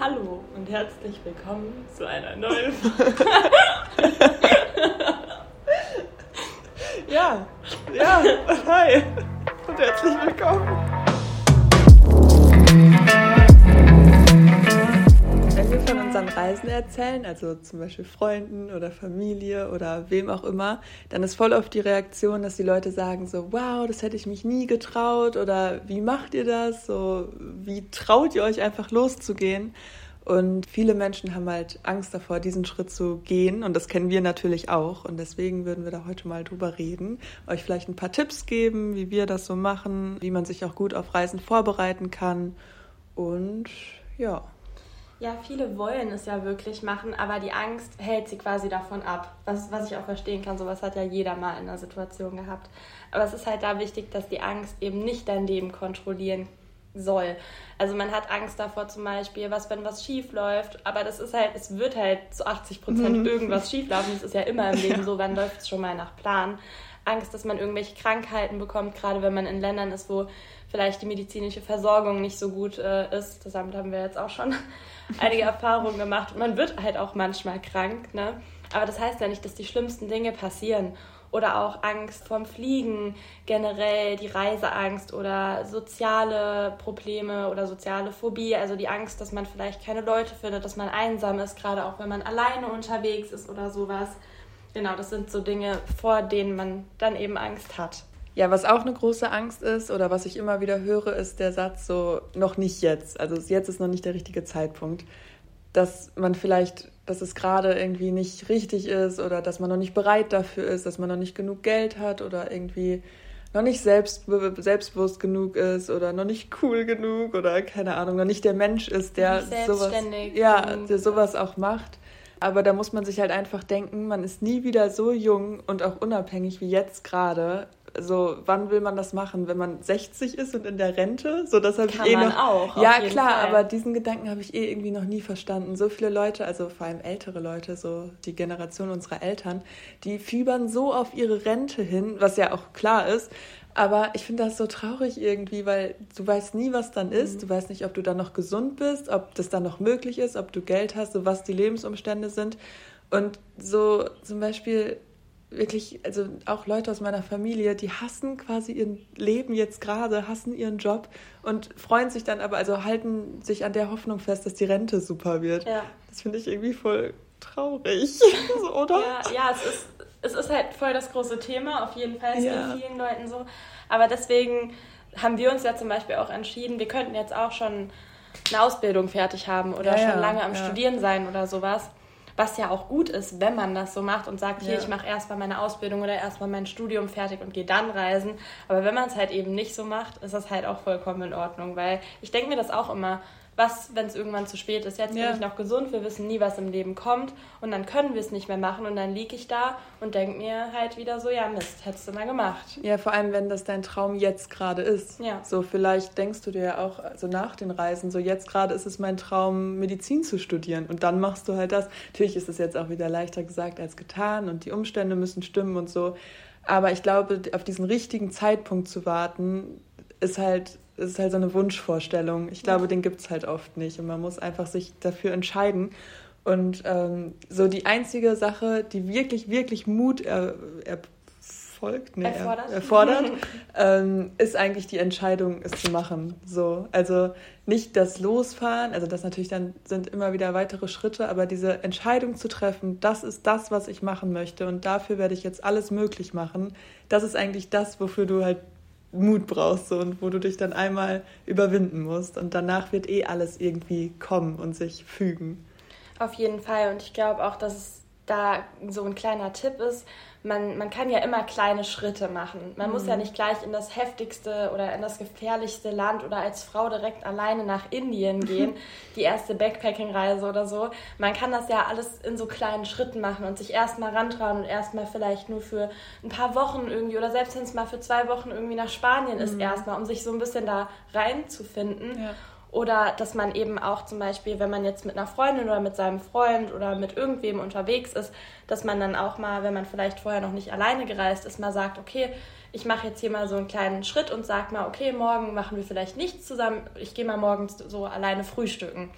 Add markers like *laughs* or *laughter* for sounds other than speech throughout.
Hallo und herzlich willkommen zu einer neuen Ja, *laughs* *laughs* Erzählen, also zum Beispiel Freunden oder Familie oder wem auch immer, dann ist voll oft die Reaktion, dass die Leute sagen so, wow, das hätte ich mich nie getraut oder wie macht ihr das? So, wie traut ihr euch einfach loszugehen? Und viele Menschen haben halt Angst davor, diesen Schritt zu gehen. Und das kennen wir natürlich auch. Und deswegen würden wir da heute mal drüber reden. Euch vielleicht ein paar Tipps geben, wie wir das so machen, wie man sich auch gut auf Reisen vorbereiten kann. Und ja. Ja, viele wollen es ja wirklich machen, aber die Angst hält sie quasi davon ab. Was, was ich auch verstehen kann, sowas hat ja jeder mal in einer Situation gehabt. Aber es ist halt da wichtig, dass die Angst eben nicht dein Leben kontrollieren soll. Also man hat Angst davor zum Beispiel, was wenn was schief läuft, aber das ist halt, es wird halt zu 80 Prozent mhm. irgendwas schief laufen. Das ist ja immer im Leben *laughs* ja. so, wann läuft es schon mal nach Plan. Angst, dass man irgendwelche Krankheiten bekommt, gerade wenn man in Ländern ist, wo vielleicht die medizinische Versorgung nicht so gut äh, ist. Damit haben wir jetzt auch schon *laughs* einige Erfahrungen gemacht. Man wird halt auch manchmal krank, ne? Aber das heißt ja nicht, dass die schlimmsten Dinge passieren oder auch Angst vorm Fliegen, generell die Reiseangst oder soziale Probleme oder soziale Phobie, also die Angst, dass man vielleicht keine Leute findet, dass man einsam ist, gerade auch wenn man alleine unterwegs ist oder sowas. Genau, das sind so Dinge, vor denen man dann eben Angst hat. Ja, was auch eine große Angst ist oder was ich immer wieder höre, ist der Satz so, noch nicht jetzt. Also jetzt ist noch nicht der richtige Zeitpunkt. Dass man vielleicht dass es gerade irgendwie nicht richtig ist oder dass man noch nicht bereit dafür ist, dass man noch nicht genug Geld hat oder irgendwie noch nicht selbst, selbstbewusst genug ist oder noch nicht cool genug oder keine Ahnung, noch nicht der Mensch ist, der sowas, ja, der sowas auch macht. Aber da muss man sich halt einfach denken, man ist nie wieder so jung und auch unabhängig wie jetzt gerade so, wann will man das machen? Wenn man 60 ist und in der Rente? So, das habe ich eh man noch. auch. Ja, klar, Fall. aber diesen Gedanken habe ich eh irgendwie noch nie verstanden. So viele Leute, also vor allem ältere Leute, so die Generation unserer Eltern, die fiebern so auf ihre Rente hin, was ja auch klar ist. Aber ich finde das so traurig irgendwie, weil du weißt nie, was dann ist. Mhm. Du weißt nicht, ob du dann noch gesund bist, ob das dann noch möglich ist, ob du Geld hast, so was die Lebensumstände sind. Und so zum Beispiel wirklich, also auch Leute aus meiner Familie, die hassen quasi ihr Leben jetzt gerade, hassen ihren Job und freuen sich dann aber, also halten sich an der Hoffnung fest, dass die Rente super wird. Ja. Das finde ich irgendwie voll traurig, *laughs* oder? Ja, ja, es ist, es ist halt voll das große Thema, auf jeden Fall. Es ja. vielen Leuten so. Aber deswegen haben wir uns ja zum Beispiel auch entschieden, wir könnten jetzt auch schon eine Ausbildung fertig haben oder ja, schon lange am Studieren sein oder sowas. Was ja auch gut ist, wenn man das so macht und sagt, hier, ja. ich mache erstmal meine Ausbildung oder erstmal mein Studium fertig und gehe dann reisen. Aber wenn man es halt eben nicht so macht, ist das halt auch vollkommen in Ordnung. Weil ich denke mir das auch immer, was, wenn es irgendwann zu spät ist. Jetzt ja. bin ich noch gesund, wir wissen nie, was im Leben kommt und dann können wir es nicht mehr machen und dann liege ich da und denke mir halt wieder so, ja Mist, hättest du mal gemacht. Ja, vor allem, wenn das dein Traum jetzt gerade ist. Ja. So vielleicht denkst du dir ja auch so also nach den Reisen, so jetzt gerade ist es mein Traum, Medizin zu studieren und dann machst du halt das. Natürlich ist es jetzt auch wieder leichter gesagt als getan und die Umstände müssen stimmen und so. Aber ich glaube, auf diesen richtigen Zeitpunkt zu warten, ist halt es ist halt so eine Wunschvorstellung. Ich glaube, den gibt es halt oft nicht. Und man muss einfach sich dafür entscheiden. Und ähm, so die einzige Sache, die wirklich, wirklich Mut er, erfolgt, nee, erfordert, erfordert *laughs* ähm, ist eigentlich die Entscheidung, es zu machen. So, also nicht das Losfahren, also das natürlich dann sind immer wieder weitere Schritte, aber diese Entscheidung zu treffen, das ist das, was ich machen möchte und dafür werde ich jetzt alles möglich machen. Das ist eigentlich das, wofür du halt Mut brauchst so, und wo du dich dann einmal überwinden musst. Und danach wird eh alles irgendwie kommen und sich fügen. Auf jeden Fall. Und ich glaube auch, dass es da so ein kleiner Tipp ist, man, man kann ja immer kleine Schritte machen. Man mhm. muss ja mhm. nicht gleich in das heftigste oder in das gefährlichste Land oder als Frau direkt alleine nach Indien *laughs* gehen, die erste Backpacking-Reise oder so. Man kann das ja alles in so kleinen Schritten machen und sich erstmal rantrauen und erstmal vielleicht nur für ein paar Wochen irgendwie oder selbst wenn es mal für zwei Wochen irgendwie nach Spanien ist, mhm. erstmal, um sich so ein bisschen da reinzufinden. Ja. Oder dass man eben auch zum Beispiel, wenn man jetzt mit einer Freundin oder mit seinem Freund oder mit irgendwem unterwegs ist, dass man dann auch mal, wenn man vielleicht vorher noch nicht alleine gereist ist, mal sagt, okay, ich mache jetzt hier mal so einen kleinen Schritt und sage mal, okay, morgen machen wir vielleicht nichts zusammen, ich gehe mal morgens so alleine frühstücken.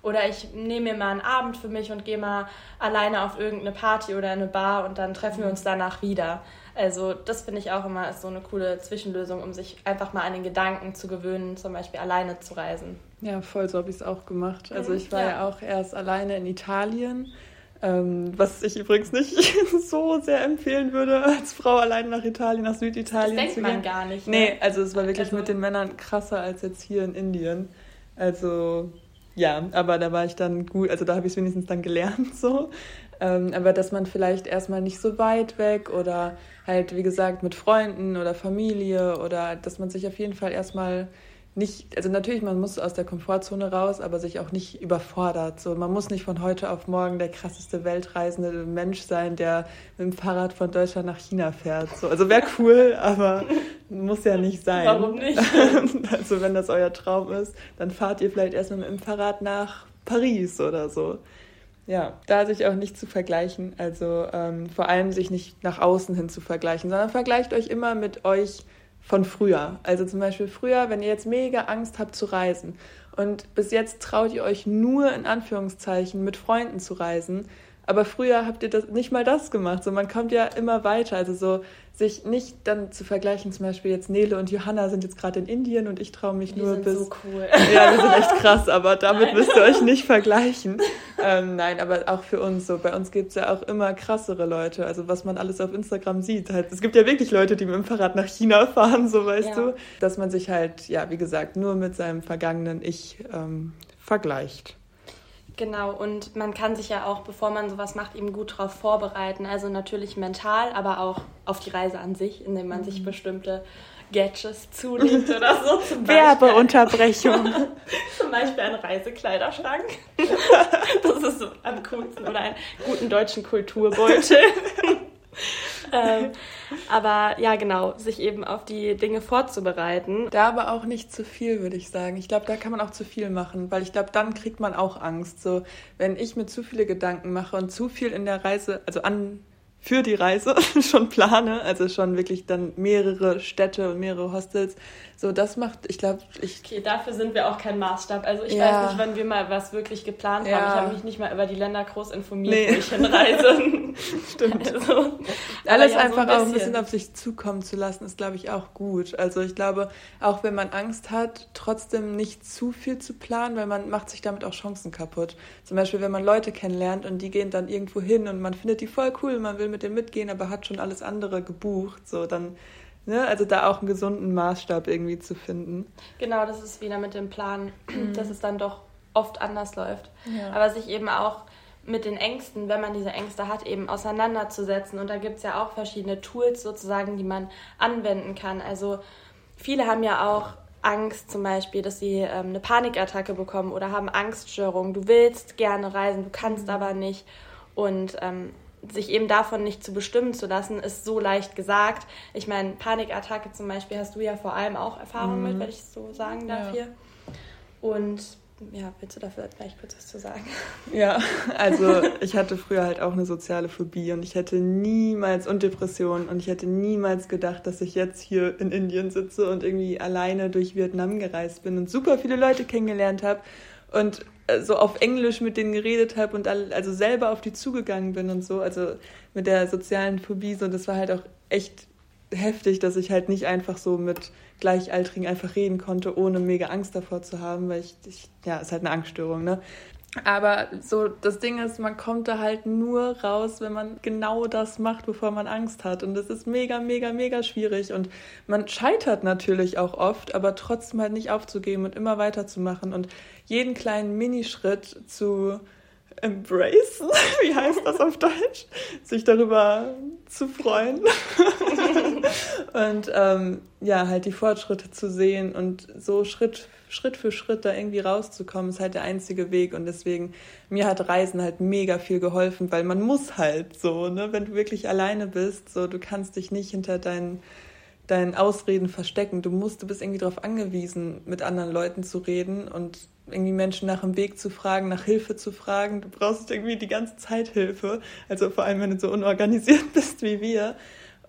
Oder ich nehme mir mal einen Abend für mich und gehe mal alleine auf irgendeine Party oder eine Bar und dann treffen wir uns danach wieder. Also das finde ich auch immer ist so eine coole Zwischenlösung, um sich einfach mal an den Gedanken zu gewöhnen, zum Beispiel alleine zu reisen. Ja, voll, so habe ich es auch gemacht. Also ich war ja. ja auch erst alleine in Italien. Ähm, was ich übrigens nicht *laughs* so sehr empfehlen würde, als Frau alleine nach Italien, nach Süditalien das denkt zu gehen. man gar nicht. Ne? Nee, also es war wirklich also, mit den Männern krasser als jetzt hier in Indien. Also ja, aber da war ich dann gut, also da habe ich es wenigstens dann gelernt *laughs* so. Ähm, aber dass man vielleicht erstmal nicht so weit weg oder halt, wie gesagt, mit Freunden oder Familie oder dass man sich auf jeden Fall erstmal nicht, also natürlich, man muss aus der Komfortzone raus, aber sich auch nicht überfordert. So, man muss nicht von heute auf morgen der krasseste weltreisende Mensch sein, der mit dem Fahrrad von Deutschland nach China fährt. So, also wäre cool, aber muss ja nicht sein. Warum nicht? *laughs* also wenn das euer Traum ist, dann fahrt ihr vielleicht erstmal mit dem Fahrrad nach Paris oder so. Ja, da sich auch nicht zu vergleichen, also ähm, vor allem sich nicht nach außen hin zu vergleichen, sondern vergleicht euch immer mit euch von früher. Also zum Beispiel früher, wenn ihr jetzt mega Angst habt zu reisen und bis jetzt traut ihr euch nur in Anführungszeichen mit Freunden zu reisen, aber früher habt ihr das nicht mal das gemacht. So, man kommt ja immer weiter. Also so sich nicht dann zu vergleichen, zum Beispiel jetzt Nele und Johanna sind jetzt gerade in Indien und ich traue mich die nur sind bis. So cool. Ja, wir sind echt krass, aber *laughs* damit nein. müsst ihr euch nicht vergleichen. ähm, nein, aber auch für uns so. Bei uns gibt es ja auch immer krassere Leute. Also was man alles auf Instagram sieht. Halt, es gibt ja wirklich Leute, die mit dem Fahrrad nach China fahren, so weißt ja. du. Dass man sich halt, ja, wie gesagt, nur mit seinem vergangenen Ich ähm, vergleicht. Genau, und man kann sich ja auch, bevor man sowas macht, eben gut darauf vorbereiten. Also natürlich mental, aber auch auf die Reise an sich, indem man mhm. sich bestimmte Gadgets zulegt oder so. Zum *laughs* Werbeunterbrechung. *laughs* zum Beispiel ein Reisekleiderschrank. *laughs* das ist so am coolsten. Oder einen guten deutschen Kulturbeutel. Ähm, aber ja, genau, sich eben auf die Dinge vorzubereiten. Da aber auch nicht zu viel, würde ich sagen. Ich glaube, da kann man auch zu viel machen, weil ich glaube, dann kriegt man auch Angst. So, wenn ich mir zu viele Gedanken mache und zu viel in der Reise, also an für die Reise *laughs* schon plane, also schon wirklich dann mehrere Städte und mehrere Hostels. So, das macht, ich glaube, ich. Okay, dafür sind wir auch kein Maßstab. Also ich ja. weiß nicht, wann wir mal was wirklich geplant ja. haben. Ich habe mich nicht mal über die Länder groß informiert, nee. wo ich hinreise. *laughs* Stimmt. Also, Alles ja, einfach so ein auch ein bisschen auf sich zukommen zu lassen, ist, glaube ich, auch gut. Also ich glaube, auch wenn man Angst hat, trotzdem nicht zu viel zu planen, weil man macht sich damit auch Chancen kaputt. Zum Beispiel, wenn man Leute kennenlernt und die gehen dann irgendwo hin und man findet die voll cool, man will mit denen mitgehen, aber hat schon alles andere gebucht, so dann, ne, also da auch einen gesunden Maßstab irgendwie zu finden. Genau, das ist wieder mit dem Plan, *clears throat* dass es dann doch oft anders läuft. Ja. Aber sich eben auch mit den Ängsten, wenn man diese Ängste hat, eben auseinanderzusetzen. Und da gibt es ja auch verschiedene Tools sozusagen, die man anwenden kann. Also viele haben ja auch Angst zum Beispiel, dass sie ähm, eine Panikattacke bekommen oder haben Angststörungen. Du willst gerne reisen, du kannst aber nicht. Und ähm, sich eben davon nicht zu bestimmen zu lassen, ist so leicht gesagt. Ich meine, Panikattacke zum Beispiel hast du ja vor allem auch Erfahrung mhm. mit, wenn ich so sagen darf ja. hier. Und ja, willst du dafür vielleicht kurz was zu sagen? Ja, also ich hatte früher halt auch eine soziale Phobie und ich hätte niemals und Depressionen und ich hätte niemals gedacht, dass ich jetzt hier in Indien sitze und irgendwie alleine durch Vietnam gereist bin und super viele Leute kennengelernt habe und äh, so auf Englisch mit denen geredet habe und also selber auf die zugegangen bin und so, also mit der sozialen Phobie so, das war halt auch echt heftig, dass ich halt nicht einfach so mit Gleichaltrigen einfach reden konnte, ohne mega Angst davor zu haben, weil ich, ich ja, ist halt eine Angststörung, ne? Aber so, das Ding ist, man kommt da halt nur raus, wenn man genau das macht, wovor man Angst hat. Und das ist mega, mega, mega schwierig. Und man scheitert natürlich auch oft, aber trotzdem halt nicht aufzugeben und immer weiterzumachen und jeden kleinen Minischritt zu embracen, *laughs* wie heißt das auf Deutsch? Sich darüber zu freuen. *laughs* und ähm, ja, halt die Fortschritte zu sehen und so Schritt, Schritt für Schritt da irgendwie rauszukommen, ist halt der einzige Weg. Und deswegen, mir hat Reisen halt mega viel geholfen, weil man muss halt so, ne, wenn du wirklich alleine bist, so, du kannst dich nicht hinter deinen deinen Ausreden verstecken. Du musst, du bist irgendwie darauf angewiesen, mit anderen Leuten zu reden und irgendwie Menschen nach dem Weg zu fragen, nach Hilfe zu fragen. Du brauchst irgendwie die ganze Zeit Hilfe. Also vor allem, wenn du so unorganisiert *laughs* bist wie wir.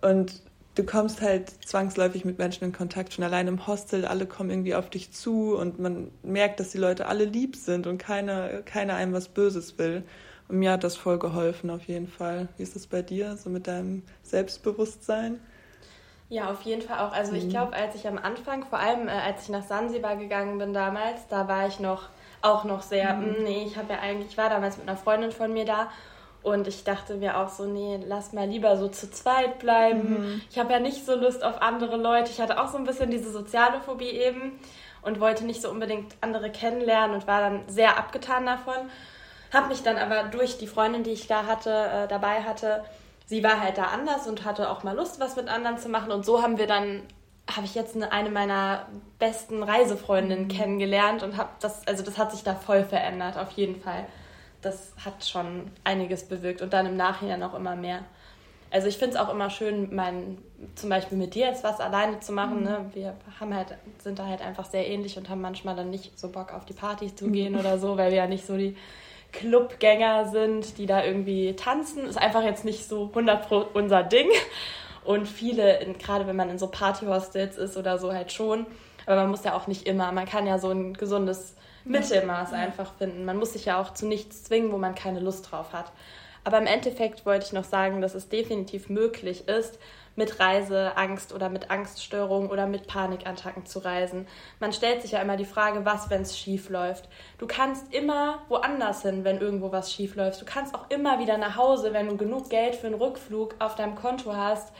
Und du kommst halt zwangsläufig mit Menschen in Kontakt, schon allein im Hostel, alle kommen irgendwie auf dich zu und man merkt, dass die Leute alle lieb sind und keiner, keiner einem was Böses will. Und mir hat das voll geholfen, auf jeden Fall. Wie ist das bei dir, so mit deinem Selbstbewusstsein? Ja, auf jeden Fall auch. Also mhm. ich glaube, als ich am Anfang, vor allem äh, als ich nach Sansibar gegangen bin damals, da war ich noch auch noch sehr, mhm. Mm, nee, ich habe ja eigentlich, ich war damals mit einer Freundin von mir da und ich dachte mir auch so, nee, lass mal lieber so zu zweit bleiben. Mhm. Ich habe ja nicht so Lust auf andere Leute. Ich hatte auch so ein bisschen diese soziale Phobie eben und wollte nicht so unbedingt andere kennenlernen und war dann sehr abgetan davon. Habe mich dann aber durch die Freundin, die ich da hatte, äh, dabei hatte, sie war halt da anders und hatte auch mal Lust, was mit anderen zu machen. Und so haben wir dann, habe ich jetzt eine, eine meiner besten Reisefreundinnen mhm. kennengelernt und habe das, also das hat sich da voll verändert, auf jeden Fall das hat schon einiges bewirkt und dann im Nachhinein auch immer mehr. Also ich finde es auch immer schön, mein, zum Beispiel mit dir jetzt was alleine zu machen. Mhm. Ne? Wir haben halt, sind da halt einfach sehr ähnlich und haben manchmal dann nicht so Bock auf die Partys zu gehen mhm. oder so, weil wir ja nicht so die Clubgänger sind, die da irgendwie tanzen. Ist einfach jetzt nicht so 100 Pro unser Ding. Und viele, gerade wenn man in so Partyhostels ist oder so, halt schon. Aber man muss ja auch nicht immer. Man kann ja so ein gesundes Mittelmaß einfach finden. Man muss sich ja auch zu nichts zwingen, wo man keine Lust drauf hat. Aber im Endeffekt wollte ich noch sagen, dass es definitiv möglich ist, mit Reiseangst oder mit Angststörungen oder mit Panikattacken zu reisen. Man stellt sich ja immer die Frage, was, wenn es schief läuft. Du kannst immer woanders hin, wenn irgendwo was schief läuft. Du kannst auch immer wieder nach Hause, wenn du genug Geld für einen Rückflug auf deinem Konto hast.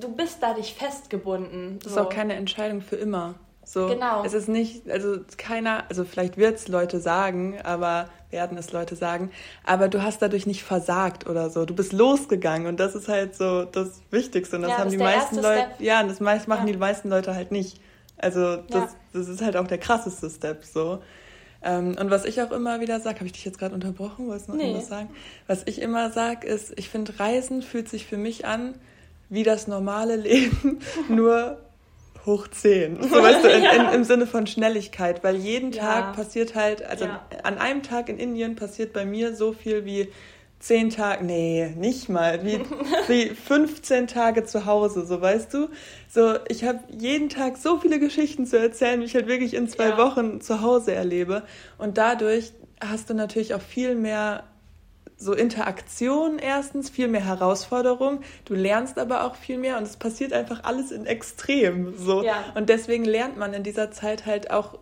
Du bist da nicht festgebunden. Das so. ist auch keine Entscheidung für immer. So, genau. Es ist nicht, also keiner, also vielleicht wird es Leute sagen, aber werden es Leute sagen, aber du hast dadurch nicht versagt oder so. Du bist losgegangen und das ist halt so das Wichtigste. Und das ja, haben die meisten Leute, ja, und das meist machen ja. die meisten Leute halt nicht. Also das, ja. das ist halt auch der krasseste Step so. Ähm, und was ich auch immer wieder sage, habe ich dich jetzt gerade unterbrochen? Wolltest du noch nee. irgendwas sagen? Was ich immer sage, ist, ich finde, Reisen fühlt sich für mich an wie das normale Leben, *laughs* nur hoch 10. So *laughs* weißt du, in, ja. in, im Sinne von Schnelligkeit, weil jeden ja. Tag passiert halt, also ja. an einem Tag in Indien passiert bei mir so viel wie zehn Tage, nee, nicht mal, wie, *laughs* wie 15 Tage zu Hause, so weißt du. So, ich habe jeden Tag so viele Geschichten zu erzählen, wie ich halt wirklich in zwei Wochen zu Hause erlebe. Und dadurch hast du natürlich auch viel mehr so Interaktion erstens, viel mehr Herausforderung. Du lernst aber auch viel mehr und es passiert einfach alles in Extrem. So. Ja. Und deswegen lernt man in dieser Zeit halt auch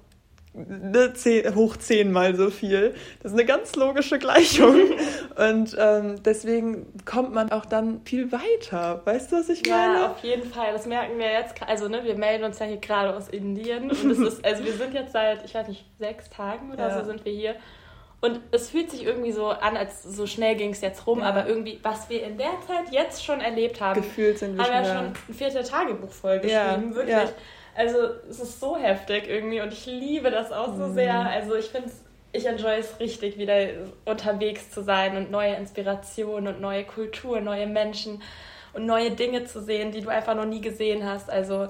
ne, zehn, hoch zehnmal so viel. Das ist eine ganz logische Gleichung. *laughs* und ähm, deswegen kommt man auch dann viel weiter. Weißt du, was ich meine? Ja, auf jeden Fall. Das merken wir jetzt. Also, ne, wir melden uns ja hier gerade aus Indien. Und es ist, also wir sind jetzt seit, ich weiß nicht, sechs Tagen oder *laughs* ja. so sind wir hier. Und es fühlt sich irgendwie so an, als so schnell ging es jetzt rum, ja. aber irgendwie, was wir in der Zeit jetzt schon erlebt haben, Gefühlt sind wir haben wir ja schon ein vierte Tagebuch vollgeschrieben, ja. wirklich. Ja. Also es ist so heftig irgendwie und ich liebe das auch so mhm. sehr. Also ich finde es, ich enjoy es richtig, wieder unterwegs zu sein und neue Inspirationen und neue Kultur, neue Menschen und neue Dinge zu sehen, die du einfach noch nie gesehen hast. Also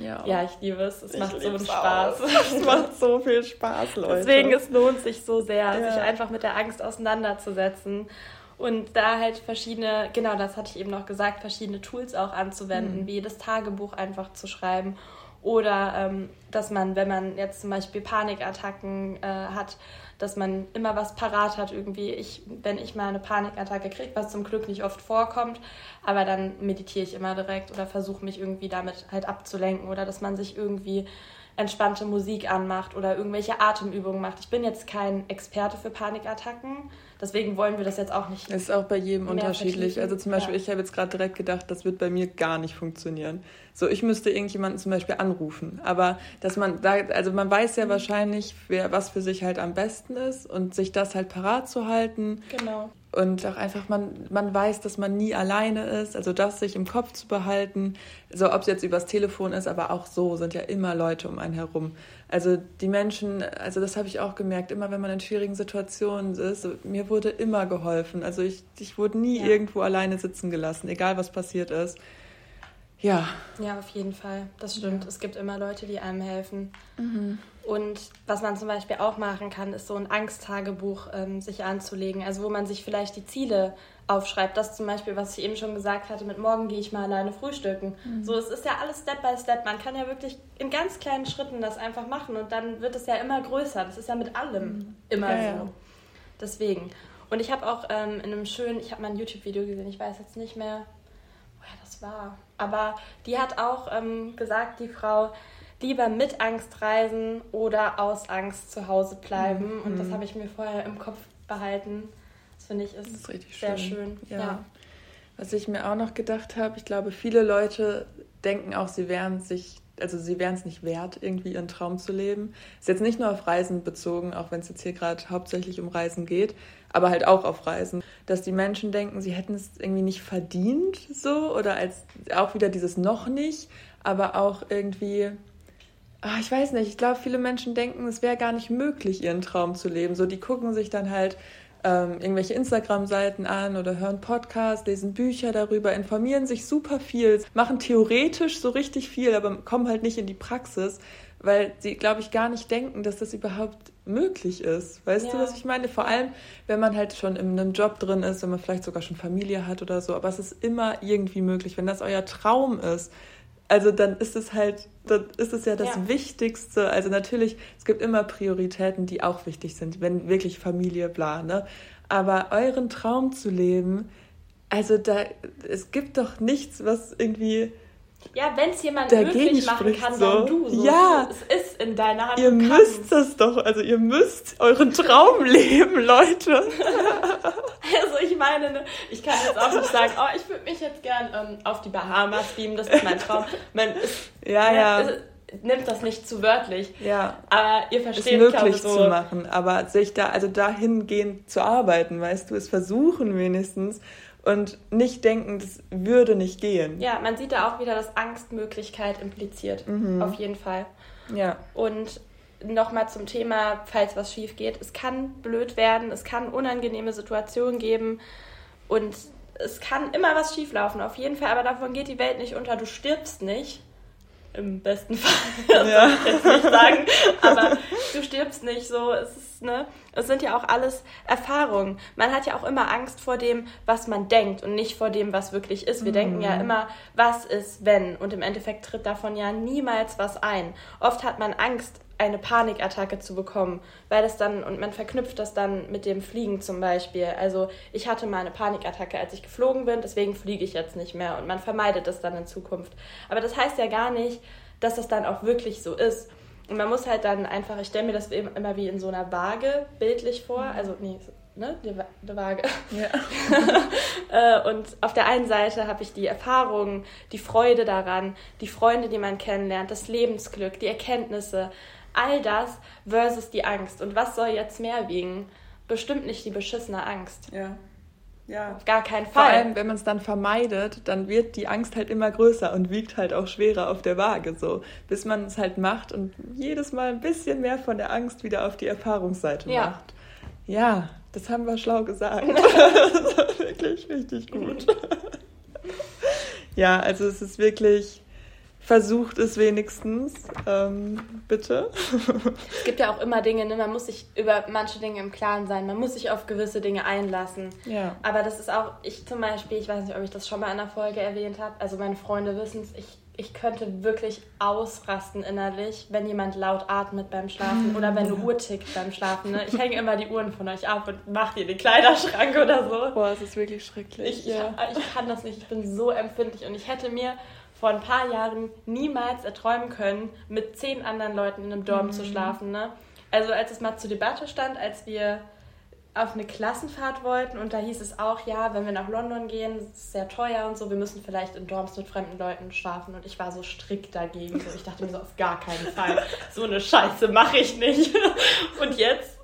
ja. ja, ich liebe es. Es ich macht so einen Spaß. *laughs* Es macht so viel Spaß, Leute. Deswegen, es lohnt sich so sehr, ja. sich einfach mit der Angst auseinanderzusetzen und da halt verschiedene, genau das hatte ich eben noch gesagt, verschiedene Tools auch anzuwenden, mhm. wie das Tagebuch einfach zu schreiben oder ähm, dass man, wenn man jetzt zum Beispiel Panikattacken äh, hat, dass man immer was parat hat irgendwie. Ich, wenn ich mal eine Panikattacke kriege, was zum Glück nicht oft vorkommt, aber dann meditiere ich immer direkt oder versuche mich irgendwie damit halt abzulenken oder dass man sich irgendwie entspannte Musik anmacht oder irgendwelche Atemübungen macht. Ich bin jetzt kein Experte für Panikattacken, deswegen wollen wir das jetzt auch nicht. Ist auch bei jedem unterschiedlich. Also zum Beispiel, ja. ich habe jetzt gerade direkt gedacht, das wird bei mir gar nicht funktionieren. So, ich müsste irgendjemanden zum Beispiel anrufen. Aber dass man da, also man weiß ja mhm. wahrscheinlich, wer, was für sich halt am besten ist und sich das halt parat zu halten. Genau und auch einfach man, man weiß, dass man nie alleine ist, also das sich im Kopf zu behalten, so ob es jetzt übers Telefon ist, aber auch so sind ja immer Leute um einen herum. Also die Menschen, also das habe ich auch gemerkt, immer wenn man in schwierigen Situationen ist, mir wurde immer geholfen. Also ich, ich wurde nie ja. irgendwo alleine sitzen gelassen, egal was passiert ist. Ja. Ja, auf jeden Fall. Das stimmt. Ja. Es gibt immer Leute, die einem helfen. Mhm. Und was man zum Beispiel auch machen kann, ist so ein Angsttagebuch ähm, sich anzulegen. Also wo man sich vielleicht die Ziele aufschreibt. Das zum Beispiel, was ich eben schon gesagt hatte, mit morgen gehe ich mal alleine frühstücken. Mhm. So, es ist ja alles Step by Step. Man kann ja wirklich in ganz kleinen Schritten das einfach machen und dann wird es ja immer größer. Das ist ja mit allem mhm. immer ja, so. Ja. Deswegen. Und ich habe auch ähm, in einem schönen, ich habe mal ein YouTube-Video gesehen, ich weiß jetzt nicht mehr, woher das war. Aber die hat auch ähm, gesagt, die Frau, lieber mit Angst reisen oder aus Angst zu Hause bleiben. Mhm. Und das habe ich mir vorher im Kopf behalten. Das finde ich ist, ist sehr schön. schön. Ja. ja. Was ich mir auch noch gedacht habe, ich glaube, viele Leute denken auch, sie wären sich, also sie wären es nicht wert, irgendwie ihren Traum zu leben. Ist jetzt nicht nur auf Reisen bezogen, auch wenn es jetzt hier gerade hauptsächlich um Reisen geht, aber halt auch auf Reisen, dass die Menschen denken, sie hätten es irgendwie nicht verdient, so oder als auch wieder dieses noch nicht, aber auch irgendwie ach, ich weiß nicht, ich glaube, viele Menschen denken, es wäre gar nicht möglich, ihren Traum zu leben. So, die gucken sich dann halt ähm, irgendwelche Instagram-Seiten an oder hören Podcasts, lesen Bücher darüber, informieren sich super viel, machen theoretisch so richtig viel, aber kommen halt nicht in die Praxis, weil sie, glaube ich, gar nicht denken, dass das überhaupt möglich ist. Weißt ja. du, was ich meine? Vor allem, wenn man halt schon in einem Job drin ist, wenn man vielleicht sogar schon Familie hat oder so, aber es ist immer irgendwie möglich, wenn das euer Traum ist also dann ist es halt, dann ist es ja das ja. Wichtigste. Also natürlich, es gibt immer Prioritäten, die auch wichtig sind, wenn wirklich Familie, bla, ne? Aber euren Traum zu leben, also da, es gibt doch nichts, was irgendwie ja, wenn es jemand möglich machen kann, so. dann du. So. Ja. Es ist in deiner Hand. Ihr müsst das doch, also ihr müsst euren Traum *laughs* leben, Leute. *laughs* also ich meine, ne, ich kann jetzt auch nicht sagen, oh, ich würde mich jetzt gern ähm, auf die Bahamas beamen, das ist mein Traum. Man ist, ja, ne, ja. Ist, nimmt das nicht zu wörtlich. Ja. Aber ihr versteht, es möglich so, zu machen, aber sich da, also dahingehend zu arbeiten, weißt du, es versuchen wenigstens und nicht denken, das würde nicht gehen. Ja, man sieht da auch wieder, dass Angstmöglichkeit impliziert. Mhm. Auf jeden Fall. Ja. Und nochmal zum Thema, falls was schief geht. Es kann blöd werden, es kann unangenehme Situationen geben und es kann immer was schieflaufen, auf jeden Fall, aber davon geht die Welt nicht unter. Du stirbst nicht. Im besten *laughs* Fall. Das ja. ich jetzt nicht sagen. Aber du stirbst nicht so. Es ist, ne? Es sind ja auch alles Erfahrungen. Man hat ja auch immer Angst vor dem, was man denkt und nicht vor dem, was wirklich ist. Wir mhm. denken ja mhm. immer, was ist, wenn? Und im Endeffekt tritt davon ja niemals was ein. Oft hat man Angst, eine Panikattacke zu bekommen, weil das dann, und man verknüpft das dann mit dem Fliegen zum Beispiel. Also ich hatte mal eine Panikattacke, als ich geflogen bin, deswegen fliege ich jetzt nicht mehr und man vermeidet das dann in Zukunft. Aber das heißt ja gar nicht, dass das dann auch wirklich so ist. Und man muss halt dann einfach, ich stelle mir das immer wie in so einer Waage bildlich vor, also nee, ne, die, die Waage. Ja. *laughs* Äh, und auf der einen Seite habe ich die Erfahrungen, die Freude daran, die Freunde, die man kennenlernt, das Lebensglück, die Erkenntnisse, all das versus die Angst. Und was soll jetzt mehr wiegen? Bestimmt nicht die beschissene Angst. Ja. Ja. Auf gar keinen Fall. Vor allem, wenn man es dann vermeidet, dann wird die Angst halt immer größer und wiegt halt auch schwerer auf der Waage so, bis man es halt macht und jedes Mal ein bisschen mehr von der Angst wieder auf die Erfahrungsseite ja. macht. Ja, das haben wir schlau gesagt. das *laughs* war *laughs* wirklich richtig gut. *laughs* ja, also es ist wirklich versucht es wenigstens. Ähm, bitte. es gibt ja auch immer Dinge, ne? man muss sich über manche Dinge im Klaren sein, man muss sich auf gewisse Dinge einlassen. Ja. Aber das ist auch, ich zum Beispiel, ich weiß nicht, ob ich das schon mal in einer Folge erwähnt habe, also meine Freunde wissen es, ich, ich könnte wirklich ausrasten innerlich, wenn jemand laut atmet beim Schlafen oder wenn eine Uhr tickt beim Schlafen. Ne? Ich hänge immer die Uhren von euch ab und mache dir den Kleiderschrank oder so. Boah, es ist wirklich schrecklich. Ich, ja. ich, ich kann das nicht, ich bin so empfindlich und ich hätte mir vor ein paar Jahren niemals erträumen können, mit zehn anderen Leuten in einem Dorm mhm. zu schlafen. Ne? Also als es mal zur Debatte stand, als wir auf eine Klassenfahrt wollten und da hieß es auch, ja, wenn wir nach London gehen, ist es sehr teuer und so, wir müssen vielleicht in Dorms mit fremden Leuten schlafen und ich war so strikt dagegen. So, ich dachte mir so, auf gar keinen Fall, so eine Scheiße mache ich nicht. *laughs* Und jetzt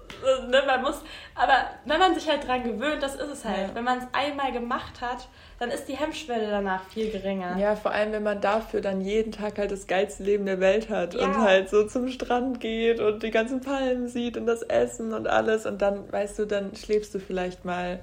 ne, man muss, aber wenn man sich halt dran gewöhnt, das ist es halt. Ja. Wenn man es einmal gemacht hat, dann ist die Hemmschwelle danach viel geringer. Ja, vor allem, wenn man dafür dann jeden Tag halt das geilste Leben der Welt hat ja. und halt so zum Strand geht und die ganzen Palmen sieht und das Essen und alles und dann, weißt du, dann schläfst du vielleicht mal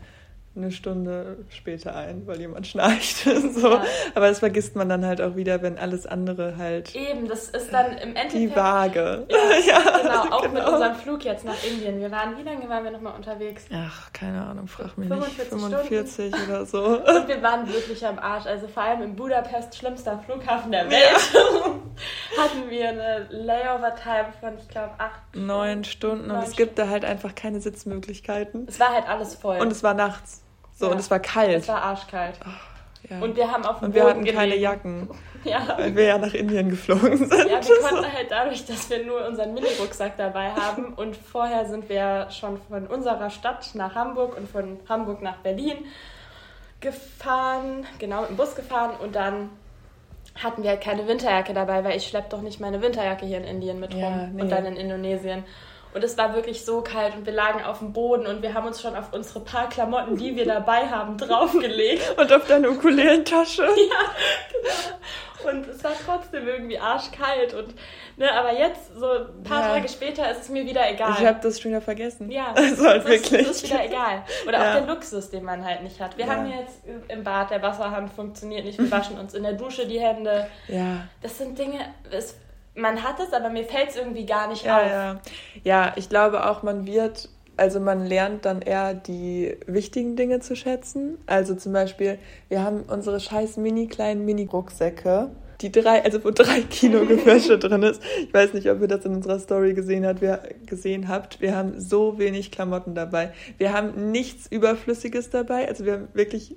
eine Stunde später ein, weil jemand schnarcht. *laughs* so. Ja. Aber das vergisst man dann halt auch wieder, wenn alles andere halt. Eben, das ist dann im Endeffekt. Die Waage. Ja, *laughs* ja genau, auch genau. mit unserem Flug jetzt nach Indien. Wir waren, wie lange waren wir nochmal unterwegs? Ach, keine Ahnung, frag mich 45 nicht. 45 Stunden. oder so. *laughs* Und wir waren wirklich am Arsch. Also vor allem in Budapest, schlimmster Flughafen der Welt, ja. hatten wir eine Layover-Time von, ich glaube, acht. Neun Stunden. Neun und es gibt da halt einfach keine Sitzmöglichkeiten. Es war halt alles voll. Und es war nachts. So, ja. und es war kalt. Es war arschkalt. Oh, ja. Und wir haben auf dem Und wir hatten gelegen. keine Jacken. *laughs* Ja. Weil wir ja nach Indien geflogen sind. Ja, wir *laughs* konnten halt dadurch, dass wir nur unseren Mini-Rucksack dabei haben *laughs* und vorher sind wir schon von unserer Stadt nach Hamburg und von Hamburg nach Berlin gefahren, genau mit dem Bus gefahren und dann hatten wir halt keine Winterjacke dabei, weil ich schleppe doch nicht meine Winterjacke hier in Indien mit rum nee. und dann in Indonesien. Und es war wirklich so kalt und wir lagen auf dem Boden und wir haben uns schon auf unsere paar Klamotten, die wir dabei haben, *laughs* draufgelegt. und auf deine Ukulelentasche. *laughs* ja, genau. Und es war trotzdem irgendwie arschkalt. Und, ne, aber jetzt, so ein paar ja. Tage später, ist es mir wieder egal. Ich habe das schon wieder vergessen. Ja, *laughs* also halt wirklich. Ist, ist wieder egal. Oder ja. auch der Luxus, den man halt nicht hat. Wir ja. haben jetzt im Bad, der Wasserhahn funktioniert nicht, wir waschen uns in der Dusche die Hände. Ja. Das sind Dinge, es man hat es, aber mir fällt es irgendwie gar nicht ja, auf. Ja. ja, ich glaube auch, man wird, also man lernt dann eher die wichtigen Dinge zu schätzen. Also zum Beispiel, wir haben unsere scheiß mini kleinen Mini-Rucksäcke. Die drei, also wo drei *laughs* Kilo *laughs* Gewäsche drin ist. Ich weiß nicht, ob ihr das in unserer Story gesehen habt. Wir gesehen habt. Wir haben so wenig Klamotten dabei. Wir haben nichts Überflüssiges dabei. Also wir haben wirklich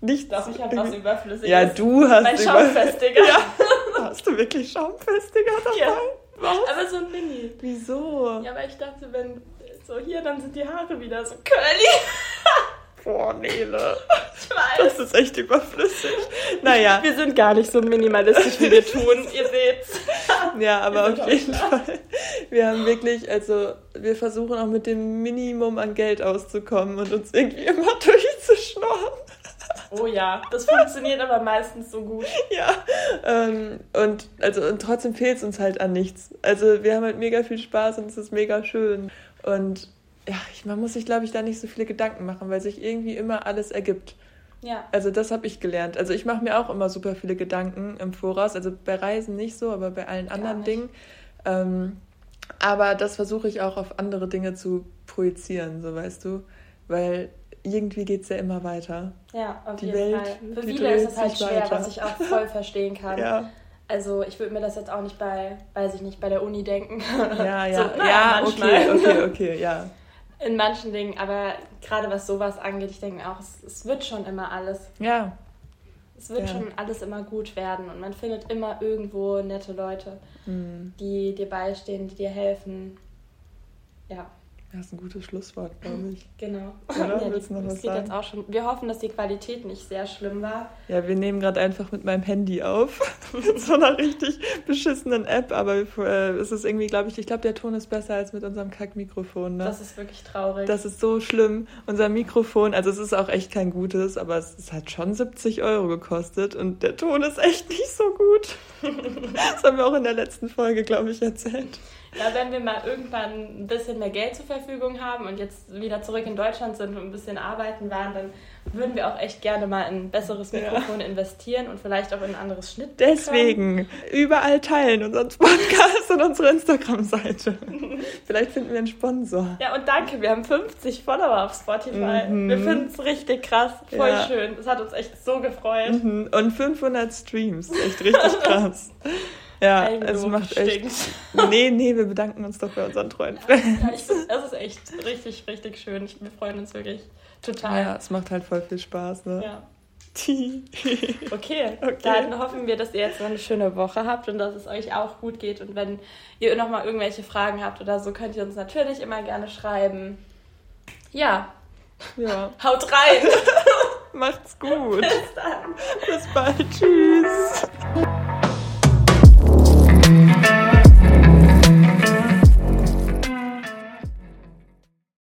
nichts. Doch, ich habe was Überflüssiges. Ja, du hast. Mein Schaumfestiger. *laughs* Ja. Hast du wirklich Schaumfestiger dabei? Ja. Was? Aber so ein Mini. Wieso? Ja, weil ich dachte, wenn so hier, dann sind die Haare wieder so curly. *laughs* Boah, Nele. Ich weiß. Das ist echt überflüssig. Naja. Wir sind gar nicht so minimalistisch, wie wir tun. Ihr seht's. *laughs* Ja, aber auf jeden Fall. Wir haben wirklich, also, wir versuchen auch mit dem Minimum an Geld auszukommen und uns irgendwie immer durchzuschnorren. Oh ja, das funktioniert aber meistens so gut. *laughs* Ja, ähm, und, also, und trotzdem fehlt es uns halt an nichts. Also wir haben halt mega viel Spaß und es ist mega schön. Und ja, ich, man muss sich, glaube ich, da nicht so viele Gedanken machen, weil sich irgendwie immer alles ergibt. Ja. Also das habe ich gelernt. Also ich mache mir auch immer super viele Gedanken im Voraus. Also bei Reisen nicht so, aber bei allen anderen Dingen. Ähm, aber das versuche ich auch auf andere Dinge zu projizieren, so weißt du. Weil irgendwie geht es ja immer weiter. Ja, auf die jeden Welt, Fall. Für viele ist es halt schwer, weiter. was ich auch voll verstehen kann. ja. Also ich würde mir das jetzt auch nicht bei, weiß ich nicht, bei der Uni denken. Ja, *laughs* ja, so, ja, okay, okay, okay, ja. In manchen Dingen, aber gerade was sowas angeht, ich denke auch, es, es wird schon immer alles. Ja. Es wird ja. schon alles immer gut werden und man findet immer irgendwo nette Leute, mhm. die dir beistehen, die dir helfen. Ja. Das ist ein gutes Schlusswort, glaube ich. Genau. Oder? Ja, Willst du noch was sagen? Jetzt auch schon, wir hoffen, dass die Qualität nicht sehr schlimm war. Ja, wir nehmen gerade einfach mit meinem Handy auf. *laughs* mit so einer richtig beschissenen App, aber äh, es ist irgendwie, glaube ich, ich glaube, der Ton ist besser als mit unserem Kackmikrofon. Ne? Das ist wirklich traurig. Das ist so schlimm. Unser Mikrofon, also es ist auch echt kein gutes, aber es, es hat schon 70 Euro gekostet und der Ton ist echt nicht so gut. *laughs* das haben wir auch in der letzten Folge, glaube ich, erzählt. Ja, wenn wir mal irgendwann ein bisschen mehr Geld zur Verfügung haben und jetzt wieder zurück in Deutschland sind und ein bisschen arbeiten waren, dann würden wir auch echt gerne mal in ein besseres Mikrofon ja. investieren und vielleicht auch in ein anderes Schnitt. Deswegen überall teilen unseren Podcast und unsere Instagram-Seite. vielleicht finden wir einen Sponsor. Ja, und danke, wir haben 50 Follower auf Spotify. Mhm. Wir finden es richtig krass, voll ja. schön. Das hat uns echt so gefreut. Mhm. Und 500 Streams, echt richtig *laughs* krass. Ja, es macht echt. Nee, nee, wir bedanken uns doch bei unseren treuen Fans. Ja, ich find, es ist echt richtig, richtig schön. Ich, wir freuen uns wirklich total. Ja, es macht halt voll viel Spaß, ne? Ja. *laughs* okay, okay, dann hoffen wir, dass ihr jetzt noch eine schöne Woche habt und dass es euch auch gut geht. Und wenn ihr nochmal irgendwelche Fragen habt oder so, könnt ihr uns natürlich immer gerne schreiben. Ja. Ja. *laughs* Haut rein! *laughs* Macht's gut. Bis dann. Bis bald. Tschüss.